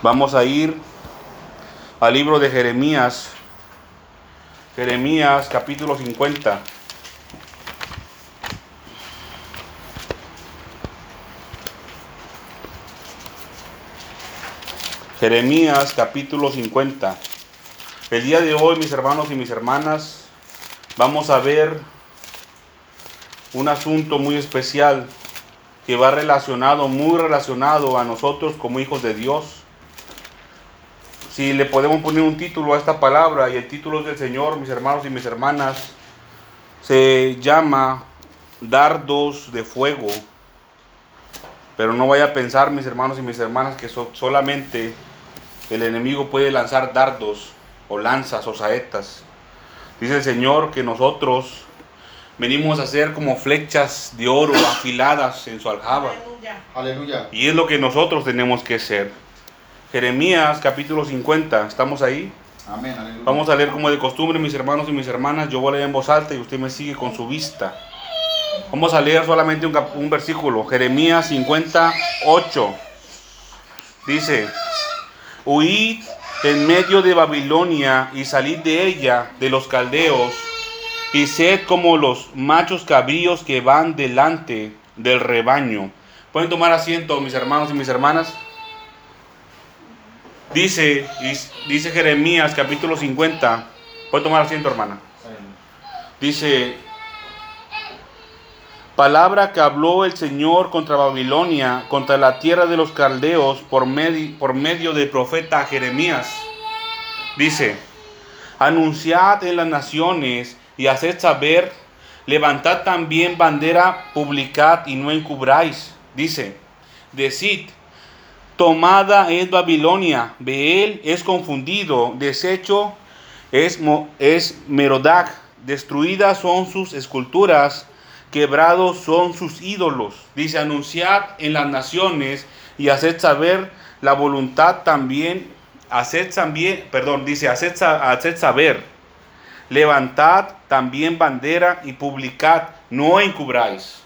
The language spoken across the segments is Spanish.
Vamos a ir al libro de Jeremías, Jeremías capítulo 50. Jeremías capítulo 50. El día de hoy, mis hermanos y mis hermanas, vamos a ver un asunto muy especial que va relacionado, muy relacionado a nosotros como hijos de Dios. Si le podemos poner un título a esta palabra, y el título es del Señor, mis hermanos y mis hermanas, se llama dardos de fuego. Pero no vaya a pensar, mis hermanos y mis hermanas, que solamente el enemigo puede lanzar dardos o lanzas o saetas. Dice el Señor que nosotros venimos a ser como flechas de oro afiladas en su aljaba. Aleluya. Y es lo que nosotros tenemos que ser. Jeremías capítulo 50, ¿estamos ahí? Amén, aleluya. Vamos a leer como de costumbre, mis hermanos y mis hermanas. Yo voy a leer en voz alta y usted me sigue con su vista. Vamos a leer solamente un, un versículo. Jeremías 58. Dice, Huid en medio de Babilonia y salid de ella, de los caldeos, y sed como los machos cabríos que van delante del rebaño. ¿Pueden tomar asiento, mis hermanos y mis hermanas? Dice, dice Jeremías capítulo 50. ¿Pueden tomar asiento, hermana? Dice, palabra que habló el Señor contra Babilonia, contra la tierra de los caldeos, por, por medio del profeta Jeremías. Dice, anunciad en las naciones y haced saber, levantad también bandera, publicad y no encubráis. Dice, decid, tomada es Babilonia, Beel es confundido, deshecho es, es Merodac, destruidas son sus esculturas, quebrados son sus ídolos. Dice, anunciad en las naciones y haced saber la voluntad también, haced también, perdón, dice, haced, haced saber, levantad también bandera y publicad, no encubráis.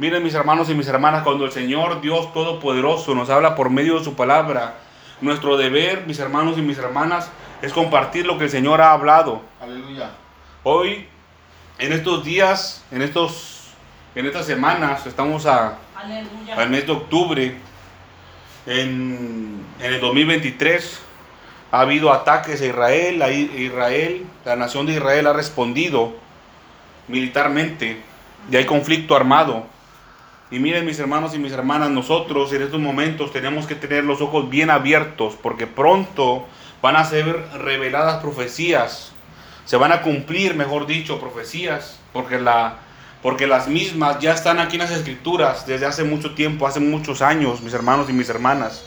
Miren mis hermanos y mis hermanas, cuando el Señor Dios Todopoderoso nos habla por medio de su palabra, nuestro deber, mis hermanos y mis hermanas, es compartir lo que el Señor ha hablado. Aleluya. Hoy en estos días, en, estos, en estas semanas, estamos a, al mes de octubre, en, en, el 2023, ha habido ataques a Israel, a Israel, la nación de Israel ha respondido militarmente y hay conflicto armado. Y miren mis hermanos y mis hermanas, nosotros en estos momentos tenemos que tener los ojos bien abiertos porque pronto van a ser reveladas profecías se van a cumplir, mejor dicho, profecías, porque, la, porque las mismas ya están aquí en las escrituras desde hace mucho tiempo, hace muchos años, mis hermanos y mis hermanas.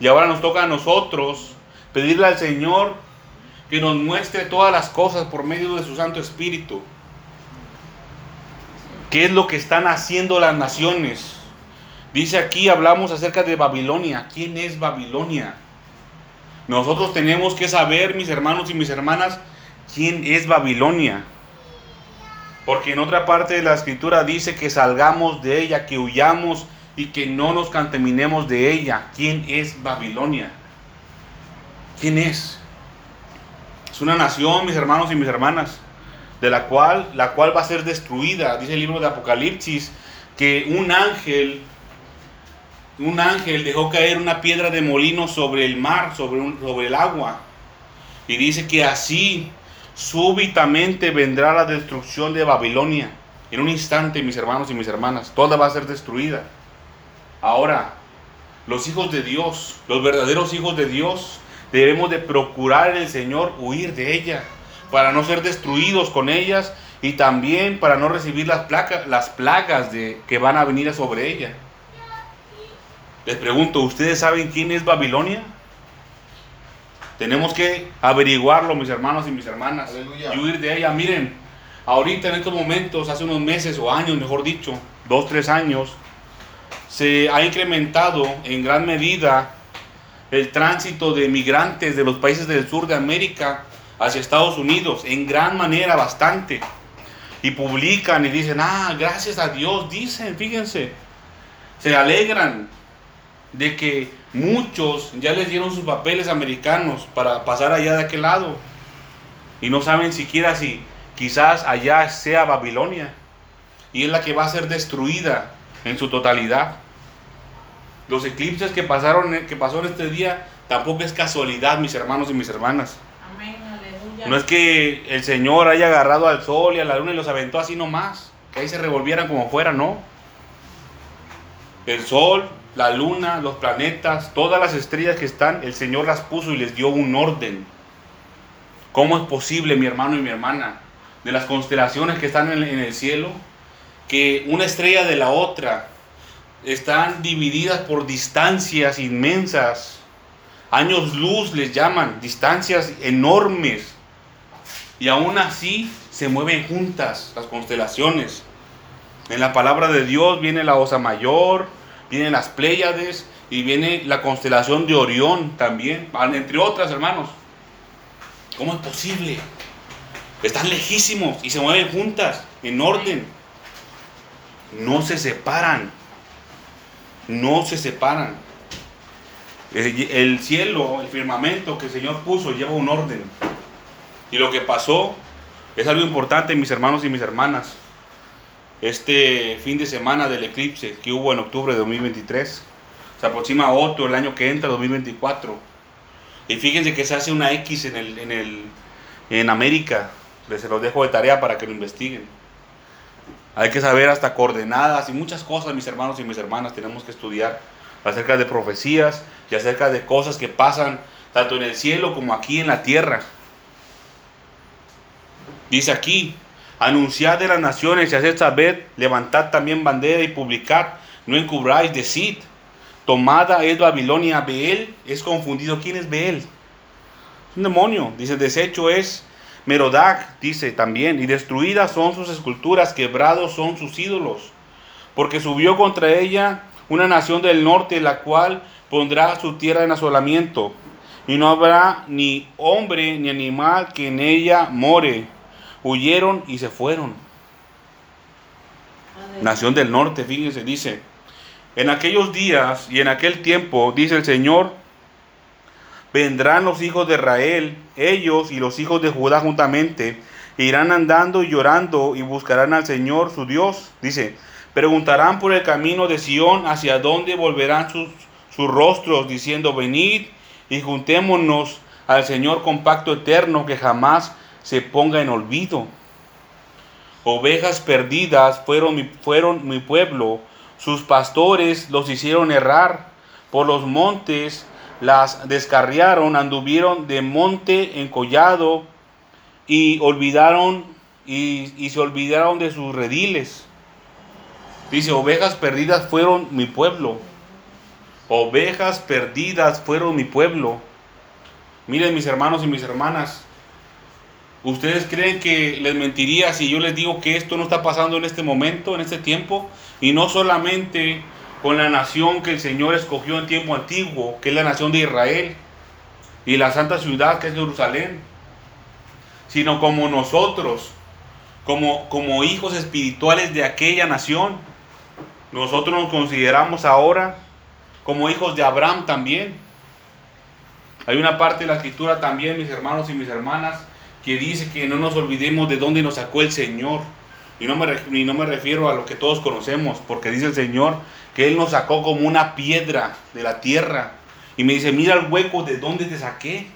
Y ahora nos toca a nosotros pedirle al Señor que nos muestre todas las cosas por medio de su Santo Espíritu. ¿Qué es lo que están haciendo las naciones? Dice aquí, hablamos acerca de Babilonia. ¿Quién es Babilonia? Nosotros tenemos que saber, mis hermanos y mis hermanas, quién es Babilonia. Porque en otra parte de la escritura dice que salgamos de ella, que huyamos y que no nos contaminemos de ella. ¿Quién es Babilonia? ¿Quién es? Es una nación, mis hermanos y mis hermanas, de la cual, la cual va a ser destruida. Dice el libro de Apocalipsis que un ángel, un ángel dejó caer una piedra de molino sobre el mar, sobre, un, sobre el agua. Y dice que así súbitamente vendrá la destrucción de Babilonia. En un instante, mis hermanos y mis hermanas, toda va a ser destruida. Ahora, los hijos de Dios, los verdaderos hijos de Dios, debemos de procurar el Señor huir de ella, para no ser destruidos con ellas y también para no recibir las, placas, las plagas de, que van a venir sobre ella. Les pregunto, ¿ustedes saben quién es Babilonia? Tenemos que averiguarlo, mis hermanos y mis hermanas, y huir de ella. Miren, ahorita en estos momentos, hace unos meses o años, mejor dicho, dos, tres años, se ha incrementado en gran medida el tránsito de migrantes de los países del sur de América hacia Estados Unidos, en gran manera, bastante. Y publican y dicen, ah, gracias a Dios, dicen, fíjense, se alegran de que muchos ya les dieron sus papeles americanos para pasar allá de aquel lado. Y no saben siquiera si quizás allá sea Babilonia. Y es la que va a ser destruida en su totalidad. Los eclipses que pasaron que pasó en este día tampoco es casualidad, mis hermanos y mis hermanas. No es que el Señor haya agarrado al sol y a la luna y los aventó así nomás, que ahí se revolvieran como fuera, no. El sol, la luna, los planetas, todas las estrellas que están, el Señor las puso y les dio un orden. ¿Cómo es posible, mi hermano y mi hermana, de las constelaciones que están en el cielo, que una estrella de la otra están divididas por distancias inmensas? Años luz les llaman, distancias enormes. Y aún así se mueven juntas las constelaciones. En la palabra de Dios viene la Osa Mayor, vienen las Pléyades y viene la constelación de Orión también, entre otras hermanos. ¿Cómo es posible? Están lejísimos y se mueven juntas, en orden. No se separan. No se separan. El el cielo, el firmamento que el Señor puso lleva un orden. Y lo que pasó es algo importante, mis hermanos y mis hermanas. Este fin de semana del eclipse que hubo en octubre de 2023, se aproxima otro el año que entra, 2024. Y fíjense que se hace una X en, el, en, el, en América. Les se los dejo de tarea para que lo investiguen. Hay que saber hasta coordenadas y muchas cosas, mis hermanos y mis hermanas, tenemos que estudiar acerca de profecías y acerca de cosas que pasan tanto en el cielo como aquí en la tierra. Dice aquí, anunciad de las naciones y haced saber, levantad también bandera y publicad, no encubráis, decid, tomada es Babilonia, Beel es confundido. ¿Quién es Beel? Es un demonio. Dice, desecho es Merodac, dice también, y destruidas son sus esculturas, quebrados son sus ídolos, porque subió contra ella una nación del norte, la cual pondrá su tierra en asolamiento, y no habrá ni hombre ni animal que en ella more. Huyeron y se fueron. Nación del norte, fíjense, dice. En aquellos días y en aquel tiempo, dice el Señor, vendrán los hijos de Israel, ellos y los hijos de Judá juntamente, e irán andando y llorando y buscarán al Señor su Dios. Dice, preguntarán por el camino de Sión, hacia dónde volverán sus, sus rostros, diciendo, venid y juntémonos al Señor con pacto eterno que jamás se ponga en olvido. Ovejas perdidas fueron mi, fueron mi pueblo, sus pastores los hicieron errar, por los montes las descarriaron, anduvieron de monte en collado y olvidaron y, y se olvidaron de sus rediles. Dice, ovejas perdidas fueron mi pueblo. Ovejas perdidas fueron mi pueblo. Miren mis hermanos y mis hermanas, ¿Ustedes creen que les mentiría si yo les digo que esto no está pasando en este momento, en este tiempo? Y no solamente con la nación que el Señor escogió en tiempo antiguo, que es la nación de Israel, y la santa ciudad que es Jerusalén, sino como nosotros, como, como hijos espirituales de aquella nación. Nosotros nos consideramos ahora como hijos de Abraham también. Hay una parte de la escritura también, mis hermanos y mis hermanas, que dice que no nos olvidemos de dónde nos sacó el Señor. Y no, me, y no me refiero a lo que todos conocemos, porque dice el Señor que Él nos sacó como una piedra de la tierra. Y me dice, mira el hueco de dónde te saqué.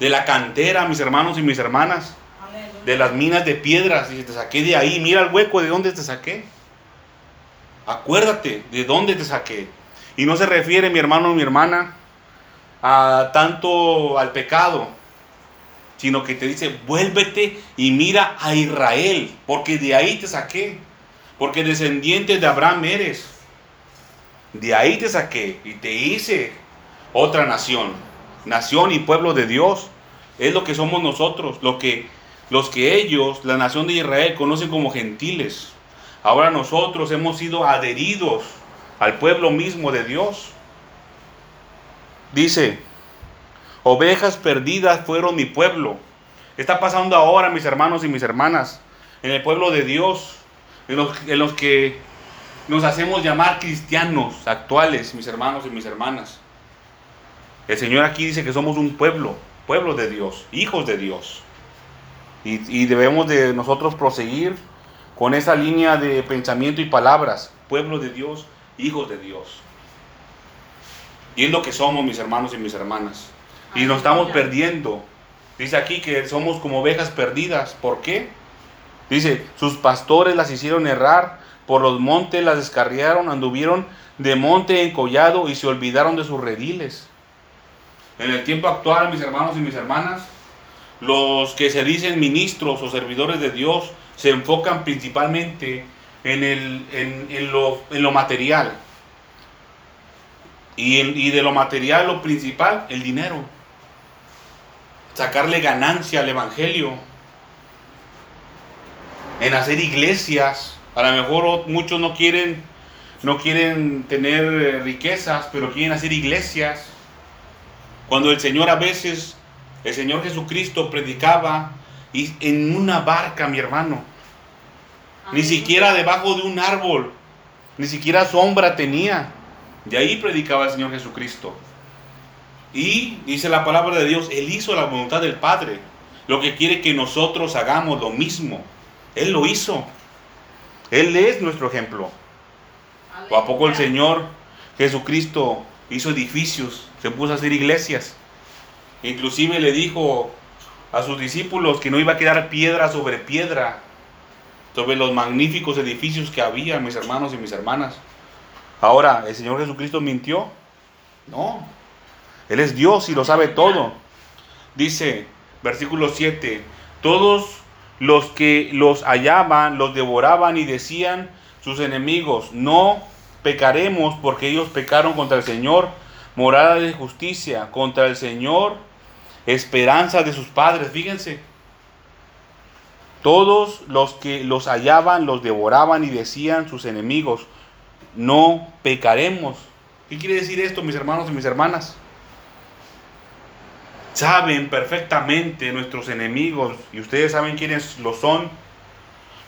De la cantera, mis hermanos y mis hermanas. Aleluya. De las minas de piedras. Y te saqué de ahí. Mira el hueco de dónde te saqué. Acuérdate de dónde te saqué. Y no se refiere, mi hermano o mi hermana, a tanto al pecado, sino que te dice, vuélvete y mira a Israel, porque de ahí te saqué, porque descendiente de Abraham eres. De ahí te saqué y te hice otra nación, nación y pueblo de Dios. Es lo que somos nosotros, lo que los que ellos, la nación de Israel, conocen como gentiles. Ahora nosotros hemos sido adheridos al pueblo mismo de Dios. Dice, ovejas perdidas fueron mi pueblo. Está pasando ahora, mis hermanos y mis hermanas, en el pueblo de Dios, en los, que nos hacemos llamar cristianos actuales, mis hermanos y mis hermanas. El Señor aquí dice que somos un pueblo, pueblo de Dios, hijos de Dios. Y, y debemos de nosotros proseguir con esa línea de pensamiento y palabras, pueblo de Dios, hijos de Dios. Y es lo que somos, mis hermanos y mis hermanas. Y nos estamos perdiendo. Dice aquí que somos como ovejas perdidas. ¿Por qué? Dice, sus pastores las hicieron errar, por los montes las descarriaron, anduvieron de monte en collado y se olvidaron de sus rediles. En el tiempo actual, mis hermanos y mis hermanas, los que se dicen ministros o servidores de Dios se enfocan principalmente en, el, en, lo, en lo, material. Y, y de lo material, lo principal, el dinero. Sacarle ganancia al Evangelio. En hacer iglesias. A lo mejor muchos no quieren, no quieren tener eh, riquezas, pero quieren hacer iglesias. Cuando el Señor a veces, el Señor Jesucristo predicaba y en una barca, mi hermano. Ni siquiera debajo de un árbol, ni siquiera sombra tenía. De ahí predicaba el Señor Jesucristo. Y dice la palabra de Dios, Él hizo la voluntad del Padre. Lo que quiere que nosotros hagamos lo mismo. Él lo hizo. Él es nuestro ejemplo. ¿O a poco el Señor Jesucristo hizo edificios, se puso a hacer iglesias? Inclusive le dijo a sus discípulos que no iba a quedar piedra sobre piedra sobre los magníficos edificios que había, mis hermanos y mis hermanas. Ahora, ¿el Señor Jesucristo mintió? No. Él es Dios y lo sabe todo. Dice, versículo 7, todos los que los hallaban, los devoraban y decían sus enemigos, no pecaremos porque ellos pecaron contra el Señor, morada de justicia, contra el Señor, esperanza de sus padres. Fíjense, todos los que los hallaban los devoraban y decían sus enemigos, no pecaremos. ¿Qué quiere decir esto, mis hermanos y mis hermanas? Saben perfectamente nuestros enemigos, y ustedes saben quiénes lo son,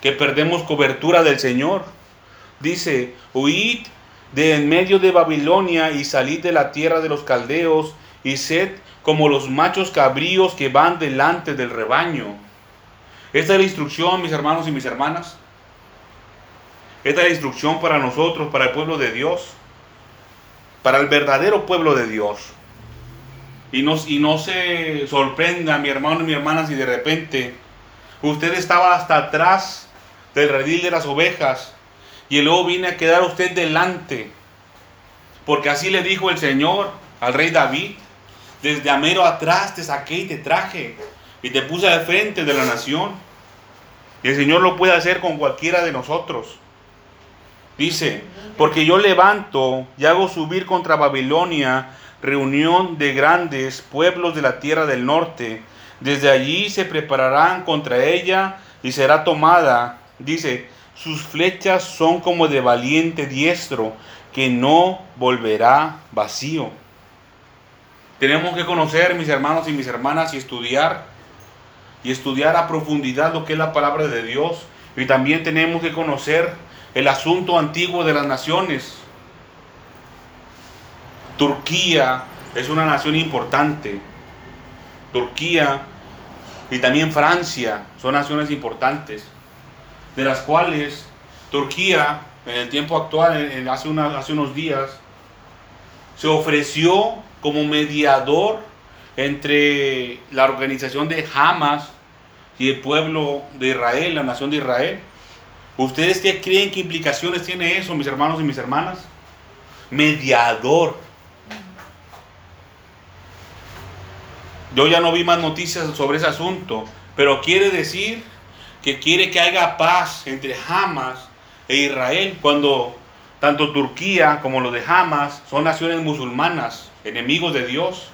que perdemos cobertura del Señor. Dice, huid de en medio de Babilonia y salid de la tierra de los caldeos y sed como los machos cabríos que van delante del rebaño. Esta es la instrucción, mis hermanos y mis hermanas. Esta es la instrucción para nosotros, para el pueblo de Dios, para el verdadero pueblo de Dios. Y no, y no se sorprenda, mi hermano y mi hermana, si de repente usted estaba hasta atrás del redil de las ovejas y luego viene a quedar usted delante. Porque así le dijo el Señor al rey David, desde Amero atrás te saqué y te traje y te puse al frente de la nación. Y el Señor lo puede hacer con cualquiera de nosotros. Dice, porque yo levanto y hago subir contra Babilonia reunión de grandes pueblos de la tierra del norte. Desde allí se prepararán contra ella y será tomada. Dice, sus flechas son como de valiente diestro que no volverá vacío. Tenemos que conocer, mis hermanos y mis hermanas, y estudiar y estudiar a profundidad lo que es la palabra de Dios. Y también tenemos que conocer el asunto antiguo de las naciones. Turquía es una nación importante. Turquía y también Francia son naciones importantes, de las cuales Turquía en el tiempo actual, hace, hace unos días, se ofreció como mediador entre la organización de Hamas y el pueblo de Israel, la nación de Israel. ¿Ustedes qué creen que implicaciones tiene eso, mis hermanos y mis hermanas? Mediador. Yo ya no vi más noticias sobre ese asunto, pero quiere decir que quiere que haya paz entre Hamas e Israel cuando tanto Turquía como los de Hamas son naciones musulmanas, enemigos de Dios.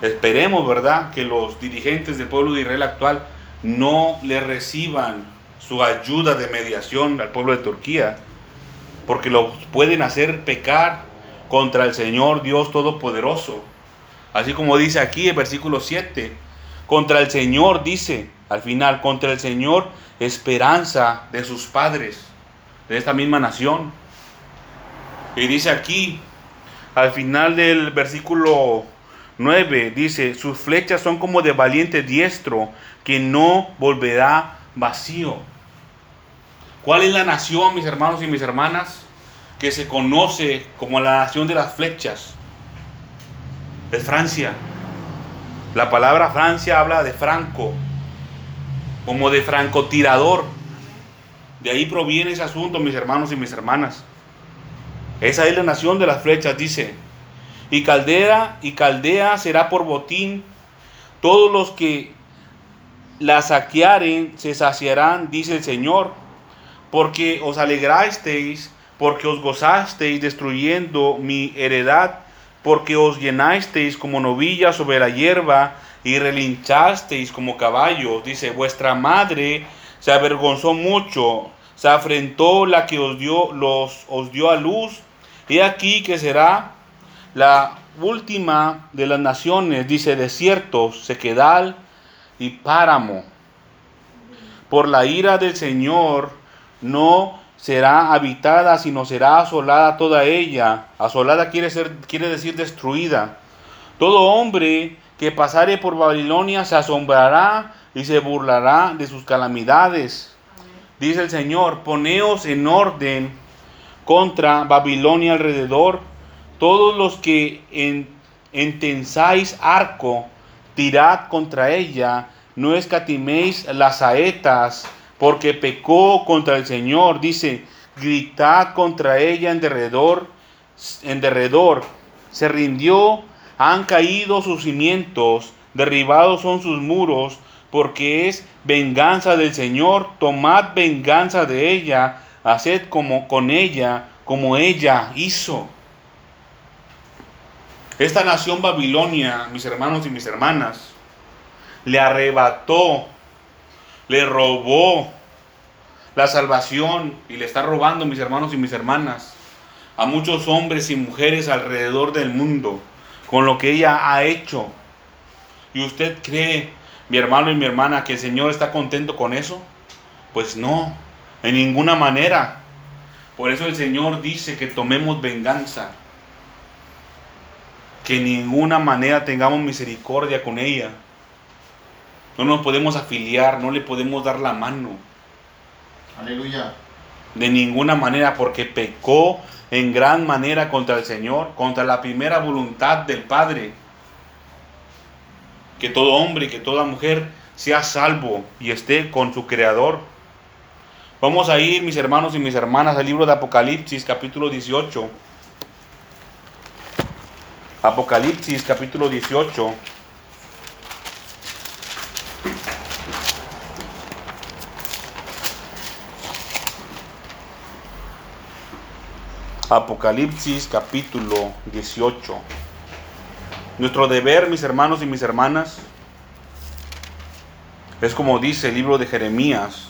Esperemos, ¿verdad?, que los dirigentes del pueblo de Israel actual no le reciban su ayuda de mediación al pueblo de Turquía, porque los pueden hacer pecar contra el Señor Dios Todopoderoso. Así como dice aquí el versículo 7, contra el Señor dice, al final, contra el Señor esperanza de sus padres, de esta misma nación. Y dice aquí, al final del versículo 9, dice, sus flechas son como de valiente diestro, que no volverá vacío. ¿Cuál es la nación, mis hermanos y mis hermanas, que se conoce como la nación de las flechas? Es Francia. La palabra Francia habla de franco, como de francotirador. De ahí proviene ese asunto, mis hermanos y mis hermanas. Esa es la nación de las flechas, dice. Y Caldera y Caldea será por botín. Todos los que la saquearen se saciarán, dice el Señor. Porque os alegrasteis, porque os gozasteis destruyendo mi heredad porque os llenasteis como novillas sobre la hierba y relinchasteis como caballos. Dice, vuestra madre se avergonzó mucho, se afrentó la que os dio, los, os dio a luz. y aquí que será la última de las naciones, dice, desiertos, sequedal y páramo. Por la ira del Señor no será habitada, sino será asolada toda ella. Asolada quiere, ser, quiere decir destruida. Todo hombre que pasare por Babilonia se asombrará y se burlará de sus calamidades. Dice el Señor, poneos en orden contra Babilonia alrededor. Todos los que en, entensáis arco, tirad contra ella, no escatiméis las saetas porque pecó contra el Señor. Dice, gritad contra ella en derredor, en derredor. Se rindió, han caído sus cimientos, derribados son sus muros, porque es venganza del Señor. Tomad venganza de ella, haced como con ella, como ella hizo. Esta nación Babilonia, mis hermanos y mis hermanas, le arrebató le robó la salvación y le está robando, mis hermanos y mis hermanas, a muchos hombres y mujeres alrededor del mundo con lo que ella ha hecho. ¿Y usted cree, mi hermano y mi hermana, que el Señor está contento con eso? Pues no, en ninguna manera. Por eso el Señor dice que tomemos venganza. Que en ninguna manera tengamos misericordia con ella. No nos podemos afiliar, no le podemos dar la mano. Aleluya. De ninguna manera, porque pecó en gran manera contra el Señor, contra la primera voluntad del Padre. Que todo hombre y que toda mujer sea salvo y esté con su Creador. Vamos a ir, mis hermanos y mis hermanas, al libro de Apocalipsis, capítulo 18. Apocalipsis, capítulo 18. Apocalipsis capítulo 18. Nuestro deber, mis hermanos y mis hermanas, es como dice el libro de Jeremías,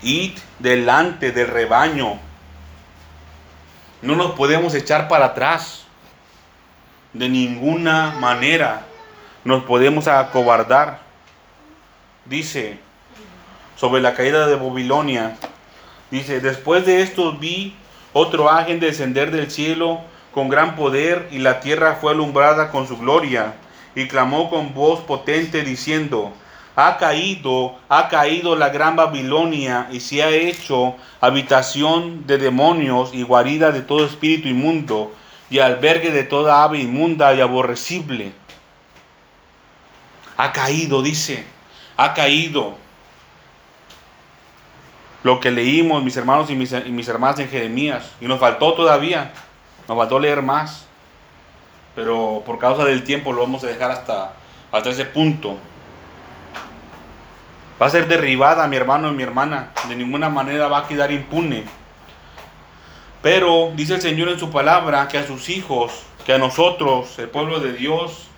id delante del rebaño. No nos podemos echar para atrás. De ninguna manera nos podemos acobardar. Dice sobre la caída de Babilonia, dice, después de esto vi otro ángel descender del cielo con gran poder y la tierra fue alumbrada con su gloria y clamó con voz potente diciendo, ha caído, ha caído la gran Babilonia y se ha hecho habitación de demonios y guarida de todo espíritu inmundo y albergue de toda ave inmunda y aborrecible. Ha caído, dice, ha caído lo que leímos, mis hermanos y mis, hermanas en Jeremías. Y nos faltó todavía, nos faltó leer más. Pero por causa del tiempo lo vamos a dejar hasta, hasta ese punto. Va a ser derribada mi hermano y mi hermana. De ninguna manera va a quedar impune. Pero dice el Señor en su palabra que a sus hijos, que a nosotros, el pueblo de Dios,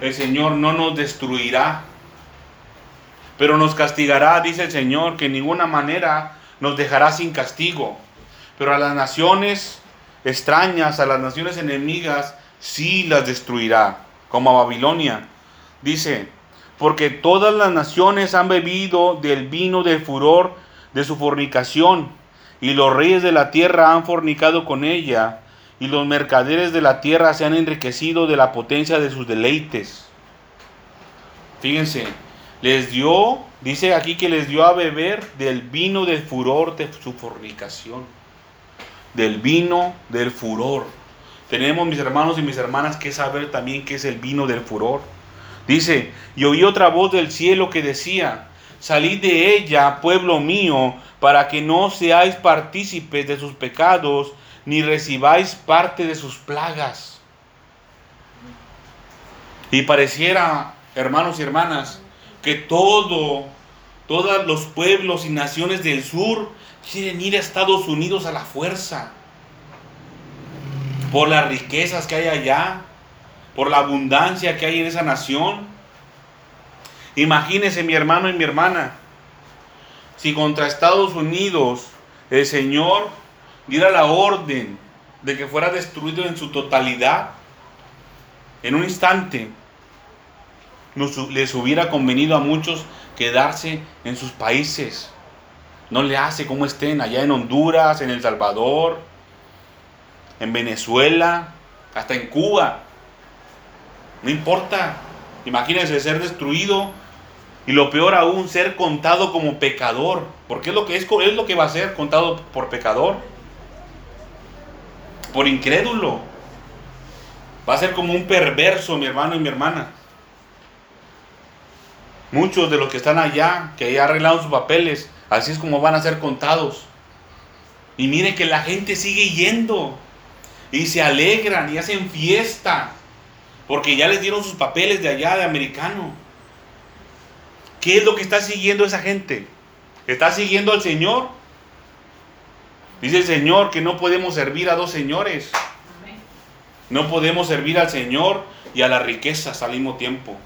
el Señor no nos destruirá pero nos castigará, dice el Señor, que en ninguna manera nos dejará sin castigo. Pero a las naciones extrañas, a las naciones enemigas, sí las destruirá, como a Babilonia. Dice, porque todas las naciones han bebido del vino del furor de su fornicación, y los reyes de la tierra han fornicado con ella, y los mercaderes de la tierra se han enriquecido de la potencia de sus deleites. Fíjense, les dio, dice aquí que les dio a beber del vino del furor de su fornicación. Del vino del furor. Tenemos, mis hermanos y mis hermanas, que saber también qué es el vino del furor. Dice, y oí otra voz del cielo que decía, salid de ella, pueblo mío, para que no seáis partícipes de sus pecados, ni recibáis parte de sus plagas. Y pareciera, hermanos y hermanas, que todo, todos los pueblos y naciones del sur quieren ir a Estados Unidos a la fuerza. Por las riquezas que hay allá, por la abundancia que hay en esa nación. Imagínese mi hermano y mi hermana, si contra Estados Unidos el Señor diera la orden de que fuera destruido en su totalidad, en un instante, les hubiera convenido a muchos quedarse en sus países. No le hace como estén allá en Honduras, en El Salvador, en Venezuela, hasta en Cuba. No importa. Imagínense ser destruido y lo peor aún, ser contado como pecador. Porque es lo que, es, es lo que va a ser contado por pecador. Por incrédulo. Va a ser como un perverso, mi hermano y mi hermana. Muchos de los que están allá, que ya arreglaron sus papeles, así es como van a ser contados. Y miren que la gente sigue yendo. Y se alegran y hacen fiesta. Porque ya les dieron sus papeles de allá, de americano. ¿Qué es lo que está siguiendo esa gente? ¿Está siguiendo al Señor? Dice el Señor que no podemos servir a dos señores. No podemos servir al Señor y a las riquezas al mismo tiempo.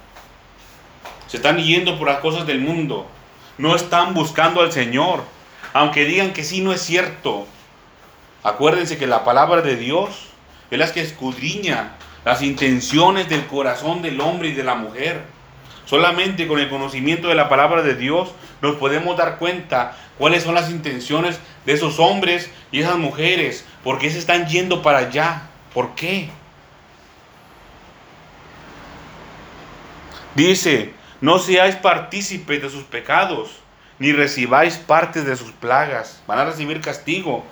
Se están yendo por las cosas del mundo. No están buscando al Señor. Aunque digan que sí, no es cierto. Acuérdense que la palabra de Dios es la que escudriña las intenciones del corazón del hombre y de la mujer. Solamente con el conocimiento de la palabra de Dios nos podemos dar cuenta cuáles son las intenciones de esos hombres y esas mujeres. ¿Por qué se están yendo para allá? ¿Por qué? Dice, no seáis partícipes de sus pecados, ni recibáis parte de sus plagas. Van a recibir castigo,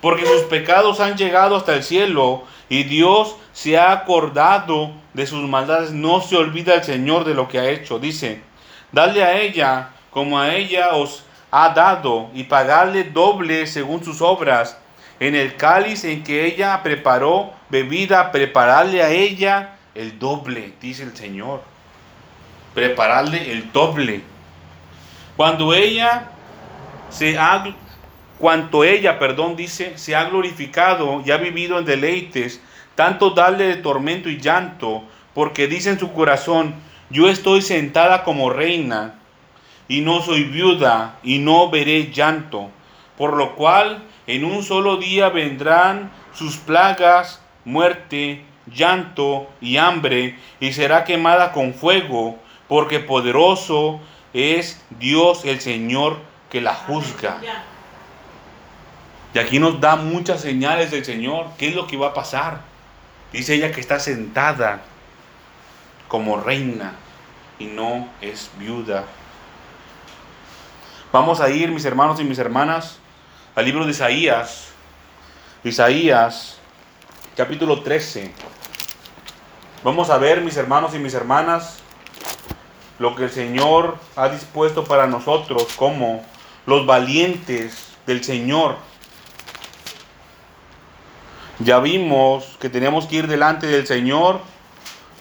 porque sus pecados han llegado hasta el cielo y Dios se ha acordado de sus maldades. No se olvida el Señor de lo que ha hecho. Dice, dale a ella como a ella os ha dado y pagarle doble según sus obras. En el cáliz en que ella preparó bebida, prepararle a ella el doble, dice el Señor prepararle el doble. Cuando ella se ha, cuanto ella, perdón, dice, se ha glorificado y ha vivido en deleites, tanto darle de tormento y llanto, porque dice en su corazón, yo estoy sentada como reina y no soy viuda y no veré llanto, por lo cual en un solo día vendrán sus plagas, muerte, llanto y hambre, y será quemada con fuego, porque poderoso es Dios el Señor que la juzga. Y aquí nos da muchas señales del Señor. ¿Qué es lo que va a pasar? Dice ella que está sentada como reina y no es viuda. Vamos a ir, mis hermanos y mis hermanas, al libro de Isaías. Isaías, capítulo 13. Vamos a ver, mis hermanos y mis hermanas, lo que el Señor ha dispuesto para nosotros como los valientes del Señor. Ya vimos que tenemos que ir delante del Señor,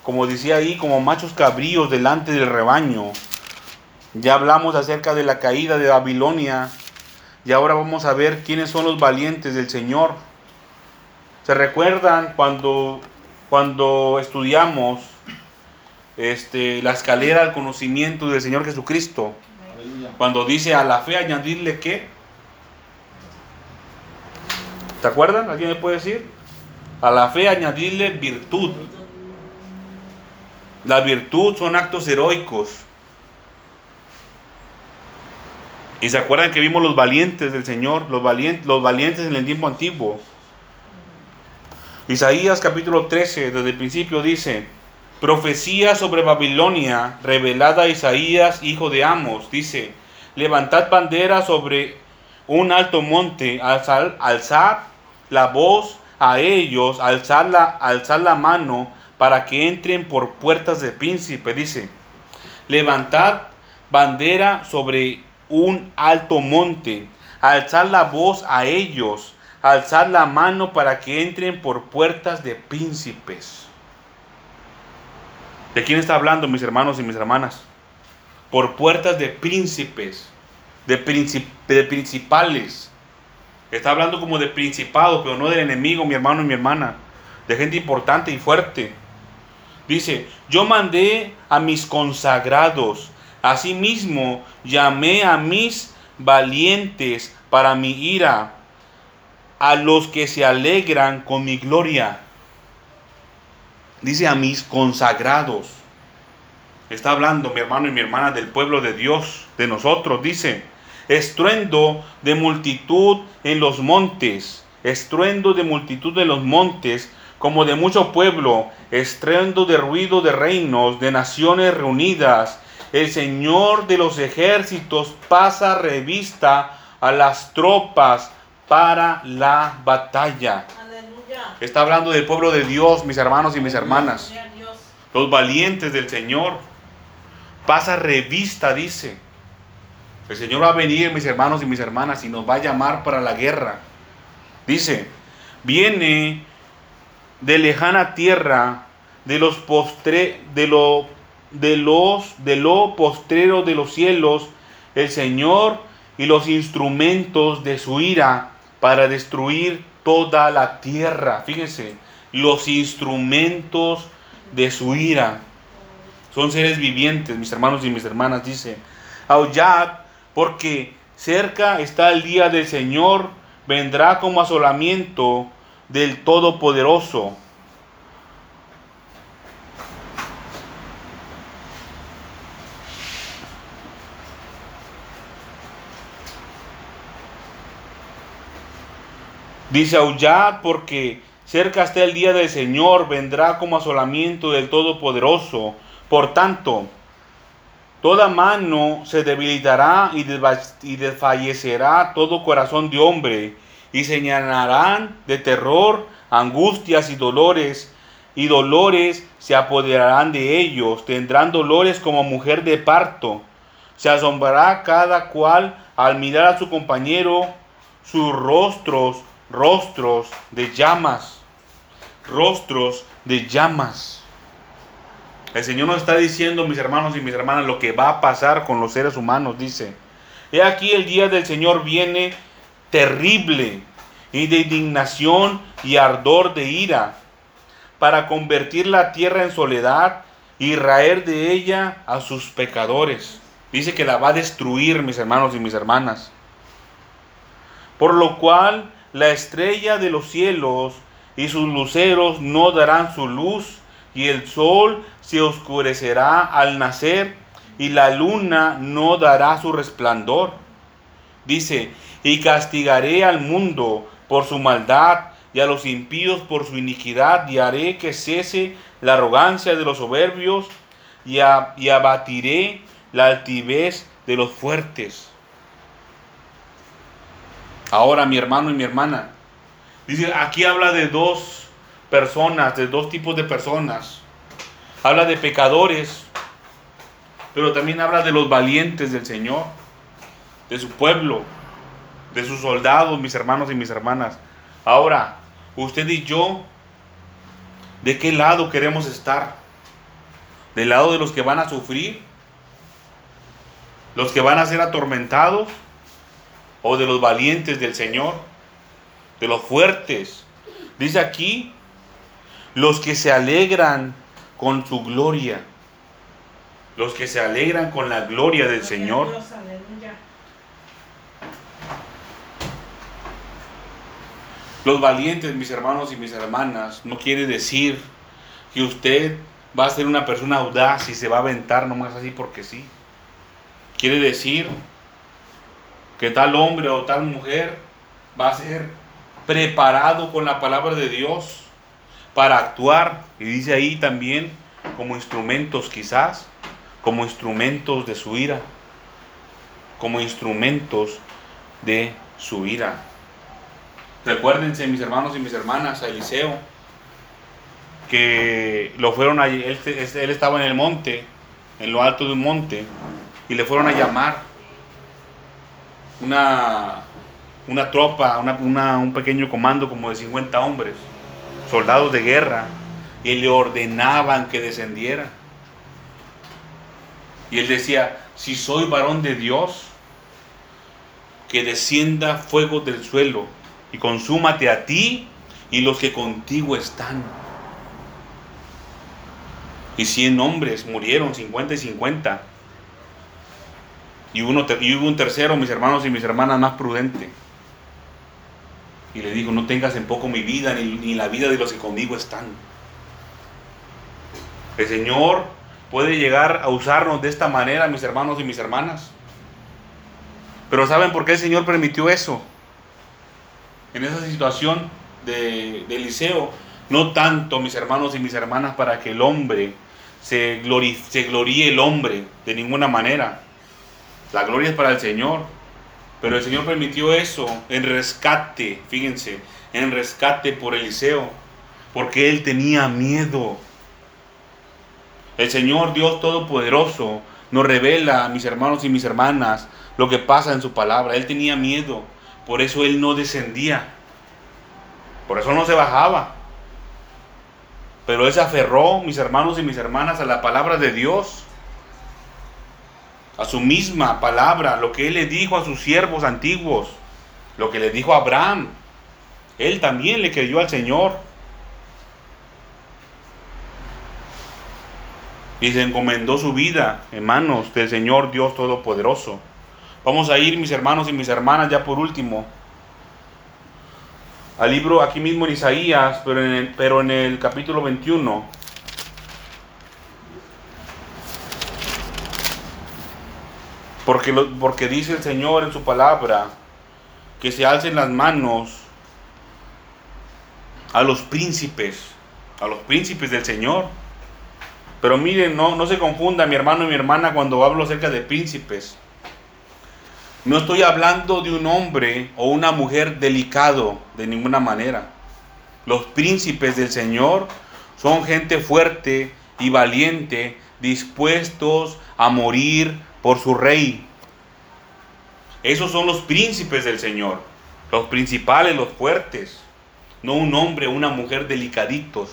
como decía ahí, como machos cabríos delante del rebaño. Ya hablamos acerca de la caída de Babilonia y ahora vamos a ver quiénes son los valientes del Señor. ¿Se recuerdan cuando, cuando estudiamos este, la escalera al conocimiento del Señor Jesucristo. Cuando dice a la fe añadirle qué. ¿Te acuerdan? ¿Alguien me puede decir? A la fe añadirle virtud. La virtud son actos heroicos. Y se acuerdan que vimos los valientes del Señor, los valientes, los valientes en el tiempo antiguo. Isaías capítulo 13, desde el principio dice, profecía sobre Babilonia, revelada a Isaías, hijo de Amos, dice, levantad bandera sobre un alto monte, alzar la voz a ellos, alzar la, la mano para que entren por puertas de príncipe, dice, levantad bandera sobre un alto monte, alzar la voz a ellos, alzar la mano para que entren por puertas de príncipes. ¿De quién está hablando, mis hermanos y mis hermanas? Por puertas de príncipes, de, principales. Está hablando como de principado, pero no del enemigo, mi hermano y mi hermana. De gente importante y fuerte. Dice, yo mandé a mis consagrados Asimismo, llamé a mis valientes para mi ira, a los que se alegran con mi gloria. Dice a mis consagrados. Está hablando mi hermano y mi hermana del pueblo de Dios, de nosotros. Dice, estruendo de multitud en los montes, estruendo de multitud en los montes, como de mucho pueblo, estruendo de ruido de reinos, de naciones reunidas el Señor de los ejércitos pasa revista a las tropas para la batalla. Está hablando del pueblo de Dios, mis hermanos y mis hermanas. Los valientes del Señor. Pasa revista, dice. El Señor va a venir, mis hermanos y mis hermanas, y nos va a llamar para la guerra. Dice, viene de lejana tierra, de los postre, de de los lo postrero de los cielos el Señor y los instrumentos de su ira para destruir toda la tierra. Fíjense, los instrumentos de su ira son seres vivientes, mis hermanos y mis hermanas, dice. Aullad, porque cerca está el día del Señor, vendrá como asolamiento del Todopoderoso Dice aullad porque cerca está el día del Señor, vendrá como asolamiento del Todopoderoso. Por tanto, toda mano se debilitará y desfallecerá todo corazón de hombre, y señalarán de terror, angustias y dolores, y dolores se apoderarán de ellos, tendrán dolores como mujer de parto. Se asombrará cada cual al mirar a su compañero, sus rostros rostros de llamas, rostros de llamas. El Señor nos está diciendo, mis hermanos y mis hermanas, lo que va a pasar con los seres humanos. Dice, he aquí el día del Señor viene terrible y de indignación y ardor de ira, para convertir la tierra en soledad y raer de ella a sus pecadores. Dice que la va a destruir, mis hermanos y mis hermanas. Por lo cual la estrella de los cielos y sus luceros no darán su luz, y el sol se oscurecerá al nacer, y la luna no dará su resplandor. Dice, y castigaré al mundo por su maldad, y a los impíos por su iniquidad, y haré que cese la arrogancia de los soberbios, y, abatiré la altivez de los fuertes. Ahora, mi hermano y mi hermana, dice, aquí habla de dos personas, de dos tipos de personas. Habla de pecadores, pero también habla de los valientes del Señor, de su pueblo, de sus soldados, mis hermanos y mis hermanas. Ahora, usted y yo, ¿de qué lado queremos estar? ¿Del lado de los que van a sufrir? ¿Los que van a ser atormentados? O de los valientes del Señor, de los fuertes. Dice aquí, los que se alegran con su gloria, los que se alegran con la gloria del Señor. Los valientes, mis hermanos y mis hermanas, no quiere decir que usted va a ser una persona audaz y se va a aventar nomás así porque sí. Quiere decir que tal hombre o tal mujer va a ser preparado con la palabra de Dios para actuar. Y dice ahí también como instrumentos quizás, como instrumentos de su ira, como instrumentos de su ira. Recuérdense, mis hermanos y mis hermanas, a Eliseo, que lo fueron allí, él, él estaba en el monte, en lo alto de un monte, y le fueron a llamar una, una tropa, una, un pequeño comando como de 50 hombres, soldados de guerra, y le ordenaban que descendiera. Y él decía, si soy varón de Dios, que descienda fuego del suelo y consúmate a ti y los que contigo están. Y cien hombres murieron, 50 y 50. Y, uno, y hubo un tercero, mis hermanos y mis hermanas, más prudente. Y le dijo, no tengas en poco mi vida ni, ni la vida de los que conmigo están. El Señor puede llegar a usarnos de esta manera, mis hermanos y mis hermanas. Pero ¿saben por qué el Señor permitió eso? En esa situación de, Eliseo, no tanto, mis hermanos y mis hermanas, para que el hombre se, se gloríe el hombre de ninguna manera. La gloria es para el Señor. Pero el Señor permitió eso en rescate, fíjense, en rescate por Eliseo, porque él tenía miedo. El Señor Dios Todopoderoso nos revela, mis hermanos y mis hermanas, lo que pasa en su palabra. Él tenía miedo, por eso él no descendía, por eso no se bajaba. Pero él se aferró, mis hermanos y mis hermanas, a la palabra de Dios, a su misma palabra, lo que él le dijo a sus siervos antiguos, lo que le dijo a Abraham. Él también le creyó al Señor. y se encomendó su vida en manos del Señor Dios Todopoderoso. Vamos a ir, mis hermanos y mis hermanas, ya por último, al libro aquí mismo en Isaías, pero en el, pero en el capítulo 21. Porque, porque dice el Señor en su palabra que se alcen las manos a los príncipes, a los príncipes del Señor pero miren, no, no se confunda mi hermano y mi hermana cuando hablo acerca de príncipes. No estoy hablando de un hombre o una mujer delicado de ninguna manera. Los príncipes del Señor son gente fuerte y valiente, dispuestos a morir por su rey. Esos son los príncipes del Señor, los principales, los fuertes. No un hombre una mujer delicaditos.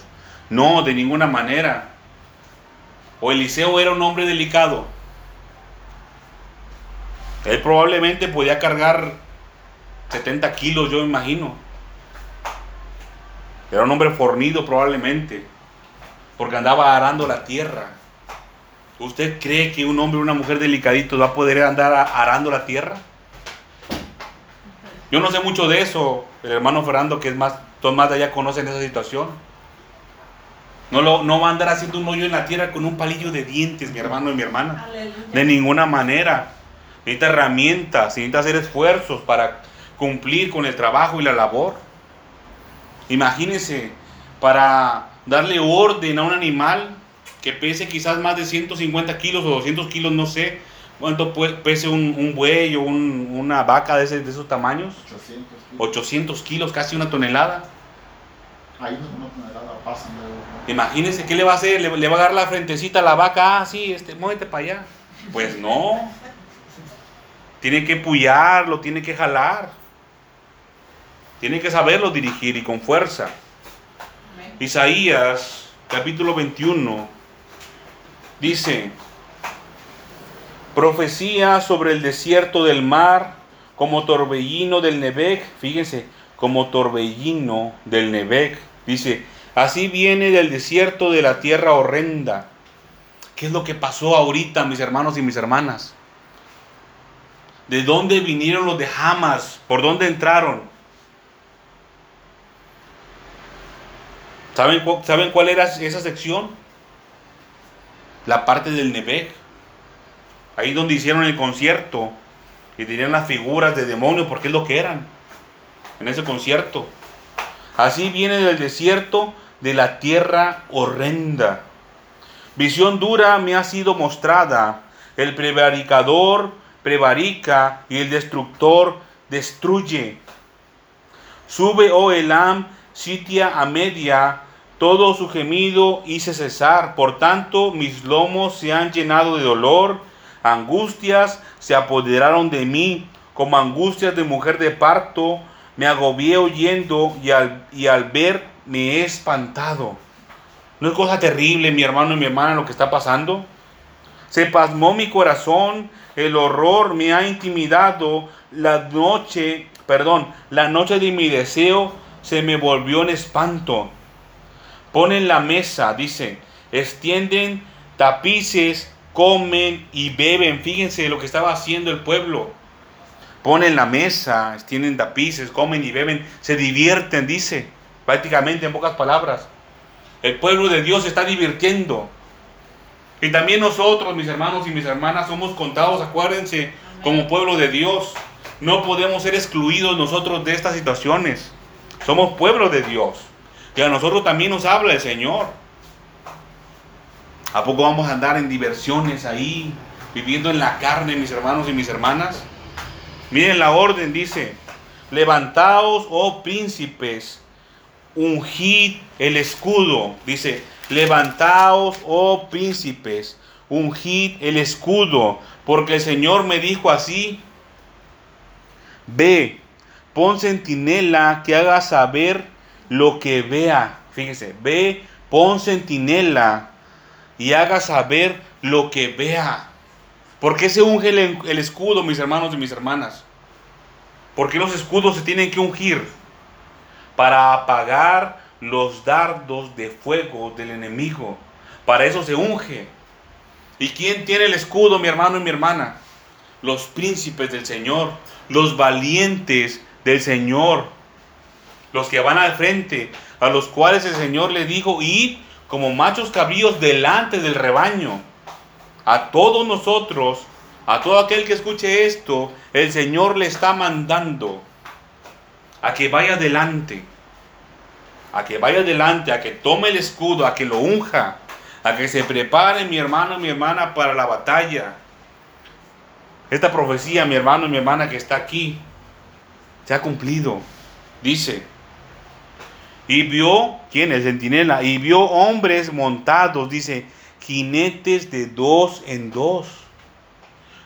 No, de ninguna manera. O Eliseo era un hombre delicado. Él probablemente podía cargar 70 kilos, yo imagino. Era un hombre fornido probablemente, porque andaba arando la tierra. ¿Usted cree que un hombre o una mujer delicadito va a poder andar arando la tierra? Yo no sé mucho de eso. El hermano Fernando, que es más, todos más de allá conocen esa situación. No, lo, no va a andar haciendo un hoyo en la tierra con un palillo de dientes, mi hermano y mi hermana. De ninguna manera. Necesita herramientas, necesita hacer esfuerzos para cumplir con el trabajo y la labor. Imagínense, para darle orden a un animal que pese quizás más de 150 kilos o 200 kilos, no sé cuánto pese un, buey o una vaca de, de esos tamaños. 800 kilos. 800 kilos, casi una tonelada. Ahí no, tonelada pasan. Imagínense, ¿qué le va a hacer? ¿Le, va a dar la frentecita a la vaca? Ah, sí, este, muévete para allá. Pues no. Tiene que puyarlo, tiene que jalar. Tiene que saberlo dirigir y con fuerza. Isaías, capítulo 21, dice, profecía sobre el desierto del mar como torbellino del Nebec. Fíjense, como torbellino del Nebec. Dice, Así viene del desierto de la tierra horrenda. ¿Qué es lo que pasó ahorita, mis hermanos y mis hermanas? ¿De dónde vinieron los de Hamas? ¿Por dónde entraron? ¿Saben, ¿Saben cuál era esa sección? La parte del Nebec. Ahí donde hicieron el concierto. Y tenían las figuras de demonios porque es lo que eran en ese concierto. Así viene del desierto de la tierra horrenda. Visión dura me ha sido mostrada. El prevaricador prevarica y el destructor destruye. Sube, oh Elam, sitia a media, todo su gemido hice cesar. Por tanto, mis lomos se han llenado de dolor, angustias se apoderaron de mí, como angustias de mujer de parto. Me agobié oyendo y al, y al ver me he espantado. ¿No es cosa terrible, mi hermano y mi hermana, lo que está pasando? Se pasmó mi corazón, el horror me ha intimidado, la noche, perdón, la noche de mi deseo se me volvió en espanto. Ponen la mesa, dice, extienden tapices, comen y beben. Fíjense lo que estaba haciendo el pueblo. Ponen la mesa, extienden tapices, comen y beben, se divierten, dice, prácticamente en pocas palabras. El pueblo de Dios se está divirtiendo. Y también nosotros, mis hermanos y mis hermanas, somos contados, acuérdense, como pueblo de Dios. No podemos ser excluidos nosotros de estas situaciones. Somos pueblo de Dios. Y a nosotros también nos habla el Señor. ¿A poco vamos a andar en diversiones ahí, viviendo en la carne, mis hermanos y mis hermanas? Miren la orden, dice, levantaos, oh príncipes, ungid el escudo. Dice, levantaos, oh príncipes, ungid el escudo, porque el Señor me dijo así, ve, pon centinela que haga saber lo que vea. Fíjese, ve, pon centinela y haga saber lo que vea. ¿Por qué se unge el, el escudo, mis hermanos y mis hermanas? ¿Por qué los escudos se tienen que ungir? para apagar los dardos de fuego del enemigo. Para eso se unge. ¿Y quién tiene el escudo, mi hermano y mi hermana? Los príncipes del Señor, los valientes del Señor, los que van al frente, a los cuales el Señor le dijo, id como machos cabríos delante del rebaño. A todos nosotros, a todo aquel que escuche esto, el Señor le está mandando a que vaya adelante, a que vaya adelante, a que tome el escudo, a que lo unja, a que se prepare mi hermano y mi hermana para la batalla. Esta profecía, mi hermano y mi hermana que está aquí, se ha cumplido. Dice, y vio, ¿quién? El centinela, y vio hombres montados, dice, jinetes de dos en dos,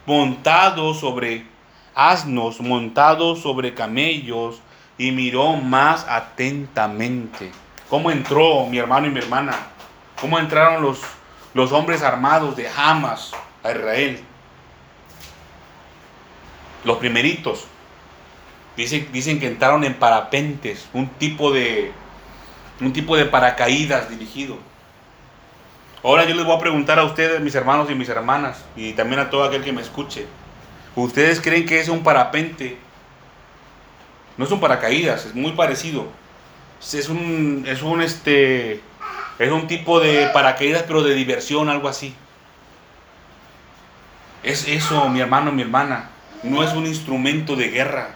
montados sobre asnos, montados sobre camellos, y miró más atentamente. ¿Cómo entró mi hermano y mi hermana? ¿Cómo entraron los, los hombres armados de Hamas a Israel? Los primeritos. Dicen, dicen que entraron en parapentes, un tipo de, un tipo de paracaídas dirigido. Ahora yo les voy a preguntar a ustedes, mis hermanos y mis hermanas, y también a todo aquel que me escuche. ¿Ustedes creen que es un parapente no es un paracaídas, es muy parecido. Es un, es un, este, es un tipo de paracaídas, pero de diversión, algo así. Es eso, mi hermano, mi hermana. No es un instrumento de guerra.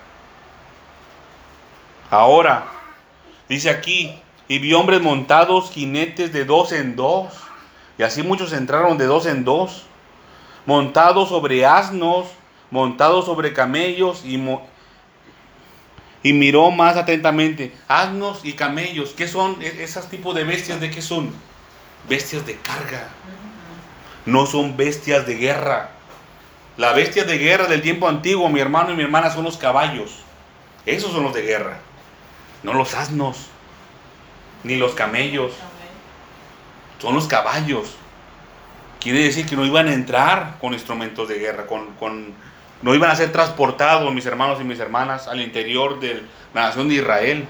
Ahora, dice aquí, y vi hombres montados, jinetes de dos en dos. Y así muchos entraron de dos en dos. Montados sobre asnos, montados sobre camellos y, y miró más atentamente. Asnos y camellos, ¿qué son e-, esos tipos de bestias? ¿De qué son? Bestias de carga. No son bestias de guerra. La bestia de guerra del tiempo antiguo, mi hermano y mi hermana, son los caballos. Esos son los de guerra. No los asnos, ni los camellos. Son los caballos. Quiere decir que no iban a entrar con instrumentos de guerra, con, con no iban a ser transportados mis hermanos y mis hermanas al interior de la nación de Israel.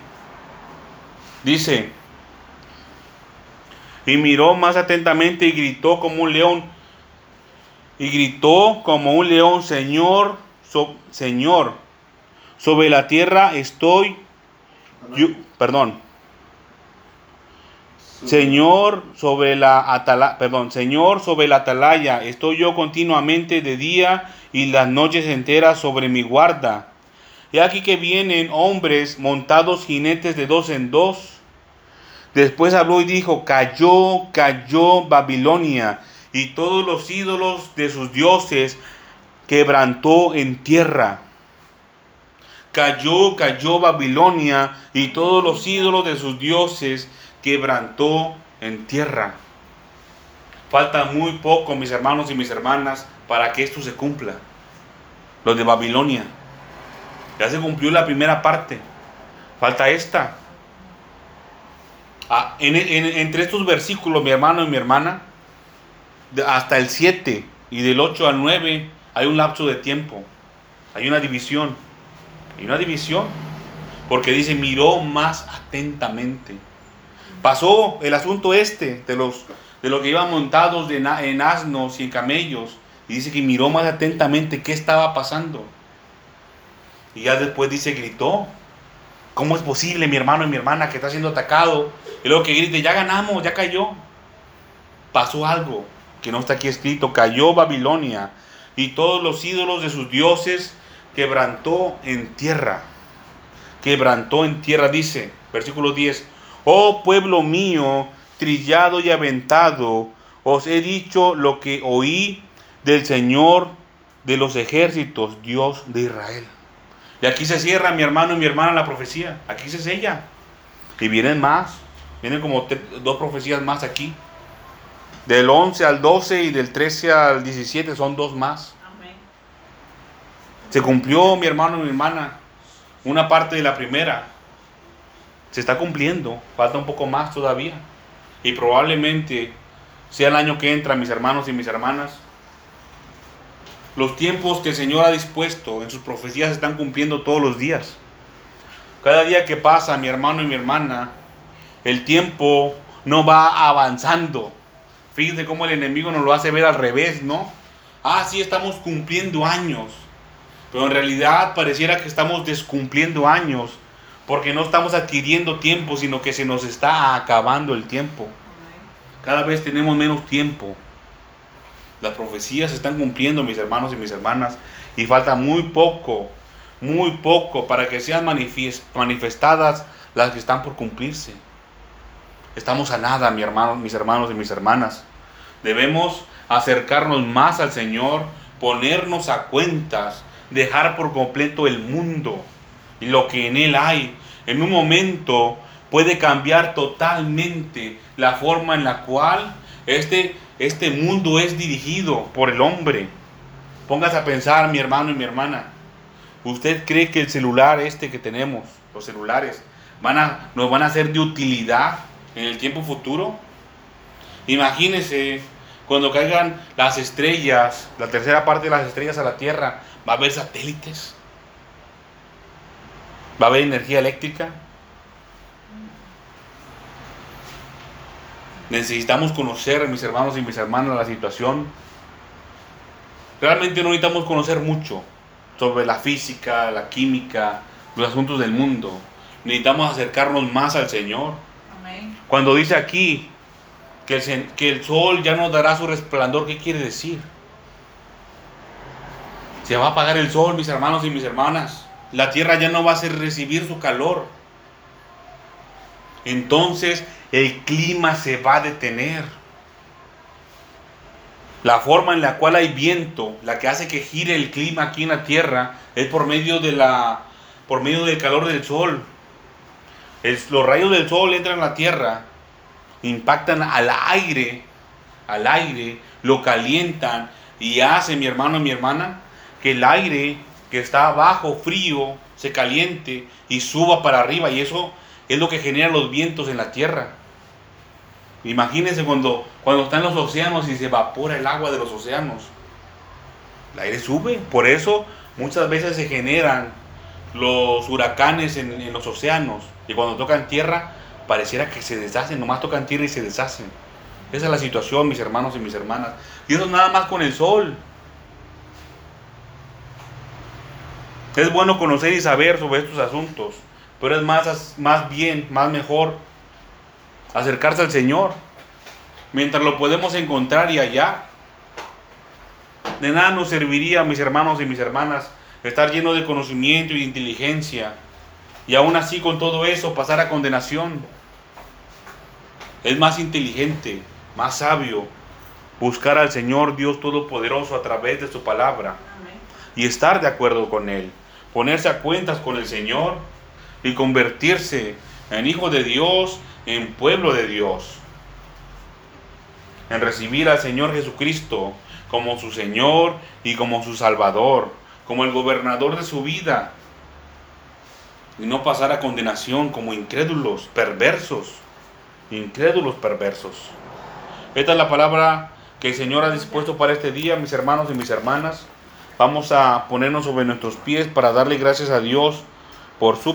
Dice, y miró más atentamente y gritó como un león, y gritó como un león, Señor, Señor, sobre la tierra estoy, perdón, Señor sobre la atalaya, perdón, Señor sobre la atalaya, estoy yo continuamente de día y las noches enteras sobre mi guarda. Y aquí que vienen hombres montados jinetes de dos en dos. Después habló y dijo, cayó, cayó Babilonia y todos los ídolos de sus dioses quebrantó en tierra. Cayó, cayó Babilonia y todos los ídolos de sus dioses quebrantó en tierra. Falta muy poco, mis hermanos y mis hermanas, para que esto se cumpla. Lo de Babilonia. Ya se cumplió la primera parte. Falta esta. Ah, entre estos versículos, mi hermano y mi hermana, hasta el 7 y del 8 al 9, hay un lapso de tiempo. Hay una división. Hay una división. Porque dice, miró más atentamente. Pasó el asunto este de los de lo que iban montados en asnos y en camellos. Y dice que miró más atentamente qué estaba pasando. Y ya después dice, gritó. ¿Cómo es posible, mi hermano y mi hermana, que está siendo atacado? Y luego que grite, ya ganamos, ya cayó. Pasó algo que no está aquí escrito. Cayó Babilonia y todos los ídolos de sus dioses quebrantó en tierra. Quebrantó en tierra, dice, versículo 10. Oh pueblo mío, trillado y aventado, os he dicho lo que oí del Señor de los ejércitos, Dios de Israel. Y aquí se cierra mi hermano y mi hermana la profecía. Aquí se sella. Y vienen más. Vienen como dos profecías más aquí. Del 11 al 12 y del 13 al 17 son dos más. Se cumplió mi hermano y mi hermana. Una parte de la primera. Se está cumpliendo. Falta un poco más todavía. Y probablemente sea el año que entra, mis hermanos y mis hermanas los tiempos que el Señor ha dispuesto en sus profecías se están cumpliendo todos los días. Cada día que pasa, mi hermano y mi hermana, el tiempo no va avanzando. Fíjense cómo el enemigo nos lo hace ver al revés, ¿no? Ah, sí, estamos cumpliendo años. Pero en realidad pareciera que estamos descumpliendo años. Porque no estamos adquiriendo tiempo, sino que se nos está acabando el tiempo. Cada vez tenemos menos tiempo. Las profecías se están cumpliendo, mis hermanos y mis hermanas, y falta muy poco, muy poco para que sean manifestadas las que están por cumplirse. Estamos a nada, mi hermano, mis hermanos y mis hermanas. Debemos acercarnos más al Señor, ponernos a cuentas, dejar por completo el mundo lo que en él hay. En un momento puede cambiar totalmente la forma en la cual este este mundo es dirigido por el hombre. Póngase a pensar, mi hermano y mi hermana. ¿Usted cree que el celular este que tenemos, los celulares, van a, nos van a ser de utilidad en el tiempo futuro? Imagínese cuando caigan las estrellas, la tercera parte de las estrellas a la Tierra, va a haber satélites, va a haber energía eléctrica, Necesitamos conocer, mis hermanos y mis hermanas, la situación. Realmente no necesitamos conocer mucho sobre la física, la química, los asuntos del mundo. Necesitamos acercarnos más al Señor. Cuando dice aquí que el, que el sol ya no dará su resplandor, ¿qué quiere decir? Se va a apagar el sol, mis hermanos y mis hermanas. La tierra ya no va a recibir su calor. Entonces el clima se va a detener. La forma en la cual hay viento, la que hace que gire el clima aquí en la tierra, es por medio de la por medio del calor del sol. los rayos del sol entran a la tierra, impactan al aire, al aire, lo calientan y hace mi hermano y mi hermana que el aire que está abajo frío se caliente y suba para arriba y eso es lo que genera los vientos en la tierra. Imagínense cuando, cuando están los océanos y se evapora el agua de los océanos. El aire sube. Por eso muchas veces se generan los huracanes en, los océanos. Y cuando tocan tierra, pareciera que se deshacen. Nomás tocan tierra y se deshacen. Esa es la situación, mis hermanos y mis hermanas. Y eso nada más con el sol. Es bueno conocer y saber sobre estos asuntos. Pero es más, más bien, más mejor acercarse al Señor, mientras lo podemos encontrar y allá. De nada nos serviría, mis hermanos y mis hermanas, estar lleno de conocimiento y de inteligencia, y aún así con todo eso pasar a condenación. Es más inteligente, más sabio, buscar al Señor Dios Todopoderoso a través de su palabra y estar de acuerdo con Él, ponerse a cuentas con el Señor y convertirse en hijo de Dios, en pueblo de Dios, en recibir al Señor Jesucristo como su Señor y como su Salvador, como el gobernador de su vida, y no pasar a condenación como incrédulos, perversos, incrédulos perversos. Esta es la palabra que el Señor ha dispuesto para este día, mis hermanos y mis hermanas. Vamos a ponernos sobre nuestros pies para darle gracias a Dios por su